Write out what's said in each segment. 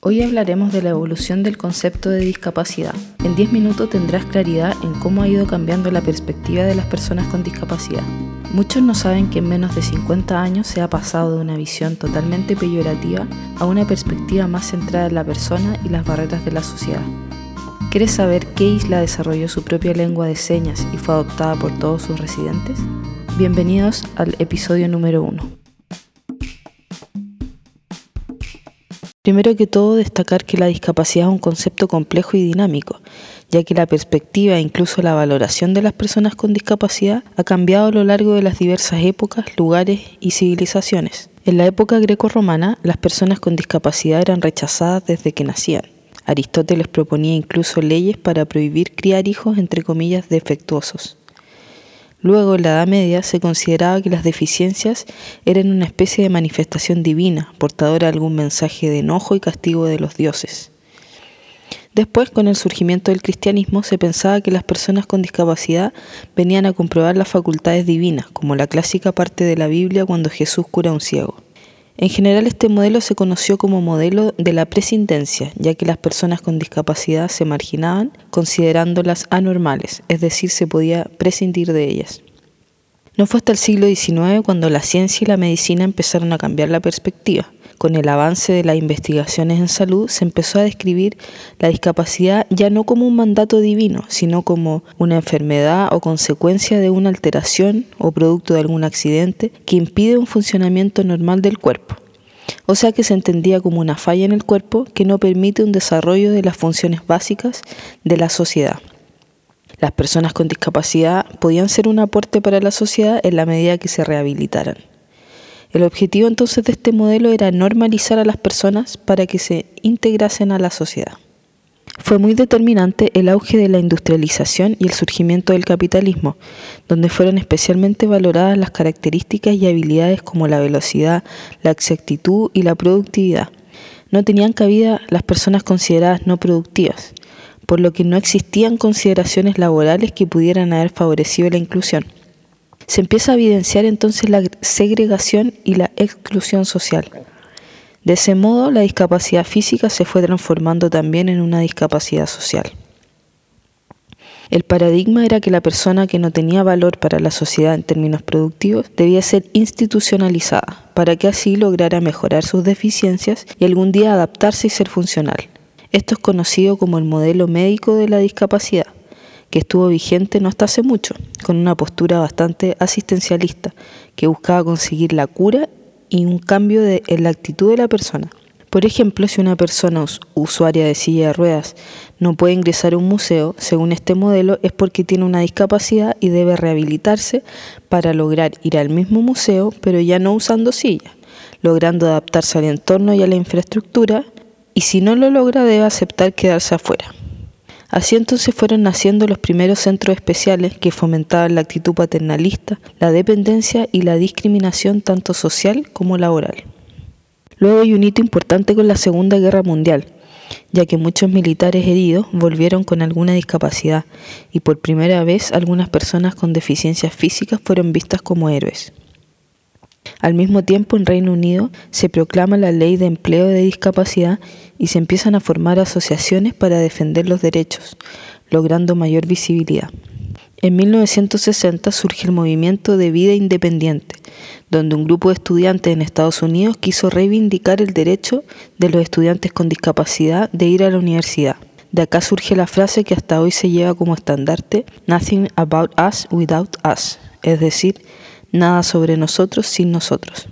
Hoy hablaremos de la evolución del concepto de discapacidad. En 10 minutos tendrás claridad en cómo ha ido cambiando la perspectiva de las personas con discapacidad. Muchos no saben que en menos de 50 años se ha pasado de una visión totalmente peyorativa a una perspectiva más centrada en la persona y las barreras de la sociedad. ¿Quieres saber qué isla desarrolló su propia lengua de señas y fue adoptada por todos sus residentes? Bienvenidos al episodio número 1. Primero que todo, destacar que la discapacidad es un concepto complejo y dinámico, ya que la perspectiva e incluso la valoración de las personas con discapacidad ha cambiado a lo largo de las diversas épocas, lugares y civilizaciones. En la época greco-romana, las personas con discapacidad eran rechazadas desde que nacían. Aristóteles proponía incluso leyes para prohibir criar hijos entre comillas defectuosos. Luego, en la Edad Media, se consideraba que las deficiencias eran una especie de manifestación divina, portadora de algún mensaje de enojo y castigo de los dioses. Después, con el surgimiento del cristianismo, se pensaba que las personas con discapacidad venían a comprobar las facultades divinas, como la clásica parte de la Biblia cuando Jesús cura a un ciego. En general este modelo se conoció como modelo de la prescindencia, ya que las personas con discapacidad se marginaban considerándolas anormales, es decir, se podía prescindir de ellas. No fue hasta el siglo XIX cuando la ciencia y la medicina empezaron a cambiar la perspectiva con el avance de las investigaciones en salud, se empezó a describir la discapacidad ya no como un mandato divino, sino como una enfermedad o consecuencia de una alteración o producto de algún accidente que impide un funcionamiento normal del cuerpo. O sea que se entendía como una falla en el cuerpo que no permite un desarrollo de las funciones básicas de la sociedad. Las personas con discapacidad podían ser un aporte para la sociedad en la medida que se rehabilitaran. El objetivo entonces de este modelo era normalizar a las personas para que se integrasen a la sociedad. Fue muy determinante el auge de la industrialización y el surgimiento del capitalismo, donde fueron especialmente valoradas las características y habilidades como la velocidad, la exactitud y la productividad. No tenían cabida las personas consideradas no productivas, por lo que no existían consideraciones laborales que pudieran haber favorecido la inclusión se empieza a evidenciar entonces la segregación y la exclusión social. De ese modo, la discapacidad física se fue transformando también en una discapacidad social. El paradigma era que la persona que no tenía valor para la sociedad en términos productivos debía ser institucionalizada para que así lograra mejorar sus deficiencias y algún día adaptarse y ser funcional. Esto es conocido como el modelo médico de la discapacidad que estuvo vigente no hasta hace mucho, con una postura bastante asistencialista, que buscaba conseguir la cura y un cambio en la actitud de la persona. Por ejemplo, si una persona usuaria de silla de ruedas no puede ingresar a un museo, según este modelo, es porque tiene una discapacidad y debe rehabilitarse para lograr ir al mismo museo, pero ya no usando silla, logrando adaptarse al entorno y a la infraestructura, y si no lo logra debe aceptar quedarse afuera. Así entonces fueron naciendo los primeros centros especiales que fomentaban la actitud paternalista, la dependencia y la discriminación tanto social como laboral. Luego hay un hito importante con la Segunda Guerra Mundial, ya que muchos militares heridos volvieron con alguna discapacidad y por primera vez algunas personas con deficiencias físicas fueron vistas como héroes. Al mismo tiempo, en Reino Unido se proclama la ley de empleo de discapacidad y se empiezan a formar asociaciones para defender los derechos, logrando mayor visibilidad. En 1960 surge el movimiento de vida independiente, donde un grupo de estudiantes en Estados Unidos quiso reivindicar el derecho de los estudiantes con discapacidad de ir a la universidad. De acá surge la frase que hasta hoy se lleva como estandarte, Nothing about us without us, es decir, nada sobre nosotros sin nosotros.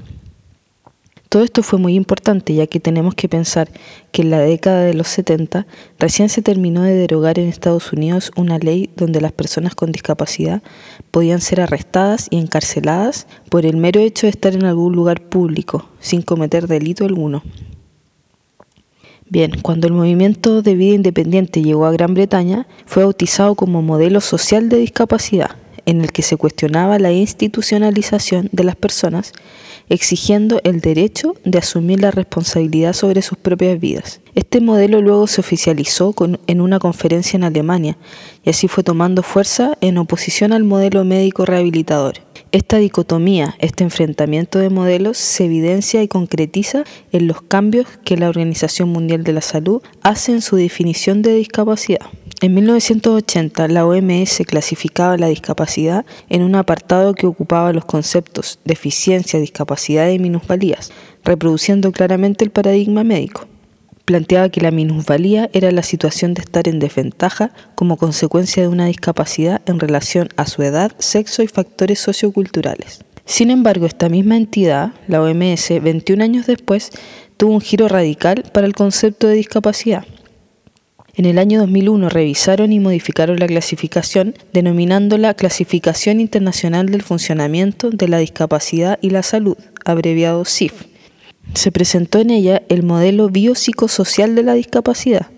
Todo esto fue muy importante ya que tenemos que pensar que en la década de los 70 recién se terminó de derogar en Estados Unidos una ley donde las personas con discapacidad podían ser arrestadas y encarceladas por el mero hecho de estar en algún lugar público sin cometer delito alguno. Bien, cuando el movimiento de vida independiente llegó a Gran Bretaña, fue bautizado como modelo social de discapacidad en el que se cuestionaba la institucionalización de las personas, exigiendo el derecho de asumir la responsabilidad sobre sus propias vidas. Este modelo luego se oficializó en una conferencia en Alemania y así fue tomando fuerza en oposición al modelo médico rehabilitador. Esta dicotomía, este enfrentamiento de modelos se evidencia y concretiza en los cambios que la Organización Mundial de la Salud hace en su definición de discapacidad. En 1980, la OMS clasificaba la discapacidad en un apartado que ocupaba los conceptos deficiencia, discapacidad y minusvalías, reproduciendo claramente el paradigma médico. Planteaba que la minusvalía era la situación de estar en desventaja como consecuencia de una discapacidad en relación a su edad, sexo y factores socioculturales. Sin embargo, esta misma entidad, la OMS, 21 años después, tuvo un giro radical para el concepto de discapacidad en el año 2001 revisaron y modificaron la clasificación denominándola Clasificación Internacional del Funcionamiento de la Discapacidad y la Salud, abreviado CIF. Se presentó en ella el modelo biopsicosocial de la discapacidad,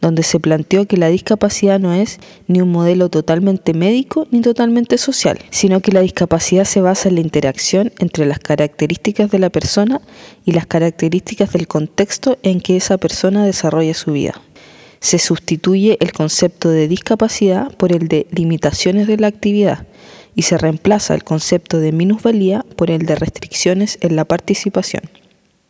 donde se planteó que la discapacidad no es ni un modelo totalmente médico ni totalmente social, sino que la discapacidad se basa en la interacción entre las características de la persona y las características del contexto en que esa persona desarrolla su vida se sustituye el concepto de discapacidad por el de limitaciones de la actividad y se reemplaza el concepto de minusvalía por el de restricciones en la participación.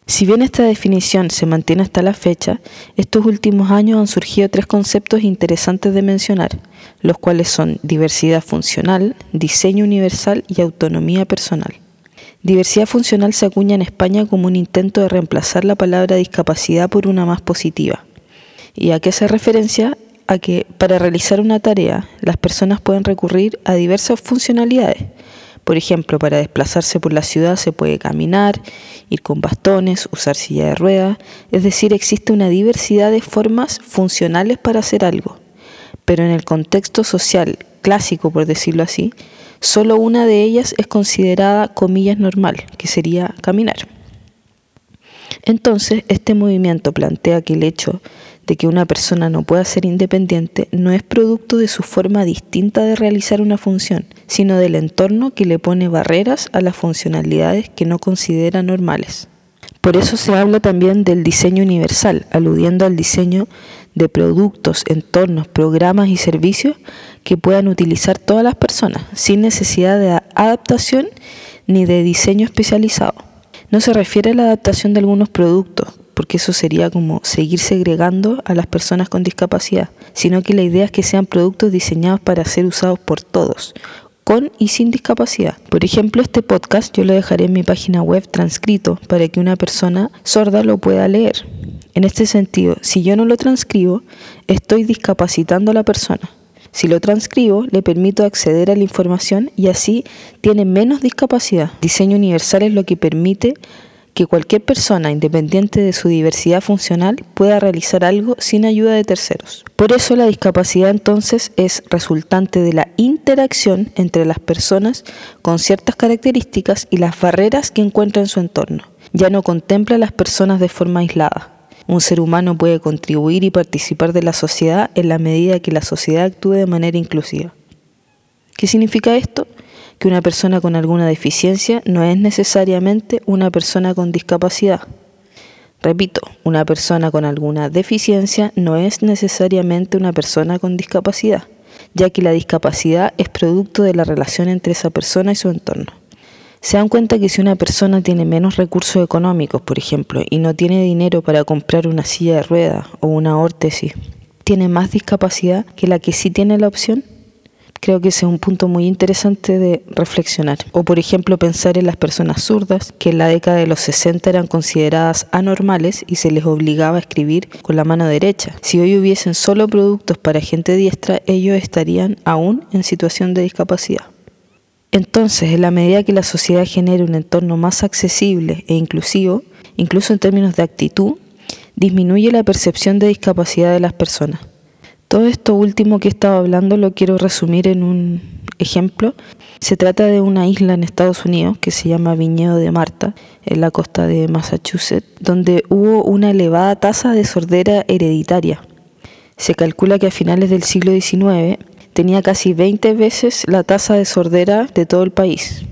Si bien esta definición se mantiene hasta la fecha, estos últimos años han surgido tres conceptos interesantes de mencionar, los cuales son diversidad funcional, diseño universal y autonomía personal. Diversidad funcional se acuña en España como un intento de reemplazar la palabra discapacidad por una más positiva. ¿Y a qué se referencia? A que para realizar una tarea las personas pueden recurrir a diversas funcionalidades. Por ejemplo, para desplazarse por la ciudad se puede caminar, ir con bastones, usar silla de ruedas, es decir, existe una diversidad de formas funcionales para hacer algo. Pero en el contexto social clásico, por decirlo así, solo una de ellas es considerada comillas normal, que sería caminar. Entonces, este movimiento plantea que el hecho de que una persona no pueda ser independiente no es producto de su forma distinta de realizar una función, sino del entorno que le pone barreras a las funcionalidades que no considera normales. Por eso se habla también del diseño universal, aludiendo al diseño de productos, entornos, programas y servicios que puedan utilizar todas las personas, sin necesidad de adaptación ni de diseño especializado. No se refiere a la adaptación de algunos productos, porque eso sería como seguir segregando a las personas con discapacidad, sino que la idea es que sean productos diseñados para ser usados por todos, con y sin discapacidad. Por ejemplo, este podcast yo lo dejaré en mi página web transcrito para que una persona sorda lo pueda leer. En este sentido, si yo no lo transcribo, estoy discapacitando a la persona. Si lo transcribo, le permito acceder a la información y así tiene menos discapacidad. Diseño universal es lo que permite que cualquier persona, independiente de su diversidad funcional, pueda realizar algo sin ayuda de terceros. Por eso la discapacidad entonces es resultante de la interacción entre las personas con ciertas características y las barreras que encuentra en su entorno. Ya no contempla a las personas de forma aislada. Un ser humano puede contribuir y participar de la sociedad en la medida que la sociedad actúe de manera inclusiva. ¿Qué significa esto? Que una persona con alguna deficiencia no es necesariamente una persona con discapacidad. Repito, una persona con alguna deficiencia no es necesariamente una persona con discapacidad, ya que la discapacidad es producto de la relación entre esa persona y su entorno. Se dan cuenta que si una persona tiene menos recursos económicos, por ejemplo, y no tiene dinero para comprar una silla de ruedas o una órtesis, tiene más discapacidad que la que sí tiene la opción Creo que ese es un punto muy interesante de reflexionar. O por ejemplo pensar en las personas zurdas, que en la década de los 60 eran consideradas anormales y se les obligaba a escribir con la mano derecha. Si hoy hubiesen solo productos para gente diestra, ellos estarían aún en situación de discapacidad. Entonces, en la medida que la sociedad genere un entorno más accesible e inclusivo, incluso en términos de actitud, disminuye la percepción de discapacidad de las personas. Todo esto último que he estado hablando lo quiero resumir en un ejemplo. Se trata de una isla en Estados Unidos que se llama Viñedo de Marta, en la costa de Massachusetts, donde hubo una elevada tasa de sordera hereditaria. Se calcula que a finales del siglo XIX tenía casi 20 veces la tasa de sordera de todo el país.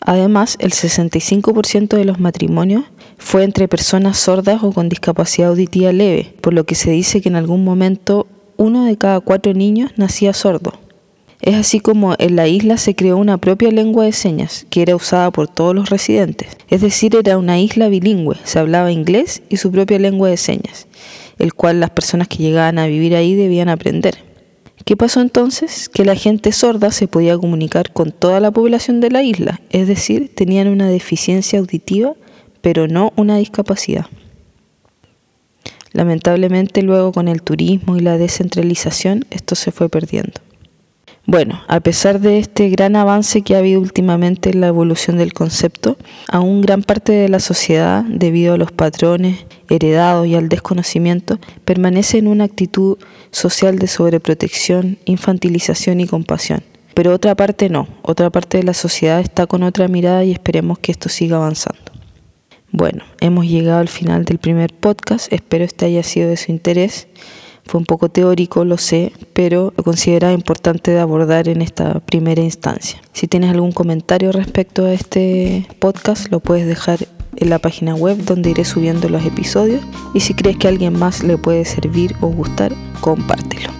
Además, el 65% de los matrimonios fue entre personas sordas o con discapacidad auditiva leve, por lo que se dice que en algún momento uno de cada cuatro niños nacía sordo. Es así como en la isla se creó una propia lengua de señas que era usada por todos los residentes. Es decir, era una isla bilingüe, se hablaba inglés y su propia lengua de señas, el cual las personas que llegaban a vivir ahí debían aprender. ¿Qué pasó entonces? Que la gente sorda se podía comunicar con toda la población de la isla, es decir, tenían una deficiencia auditiva, pero no una discapacidad. Lamentablemente luego con el turismo y la descentralización esto se fue perdiendo. Bueno, a pesar de este gran avance que ha habido últimamente en la evolución del concepto, aún gran parte de la sociedad, debido a los patrones heredados y al desconocimiento, permanece en una actitud social de sobreprotección, infantilización y compasión. Pero otra parte no, otra parte de la sociedad está con otra mirada y esperemos que esto siga avanzando. Bueno, hemos llegado al final del primer podcast, espero este haya sido de su interés. Fue un poco teórico, lo sé, pero lo considera importante de abordar en esta primera instancia. Si tienes algún comentario respecto a este podcast, lo puedes dejar en la página web donde iré subiendo los episodios y si crees que a alguien más le puede servir o gustar, compártelo.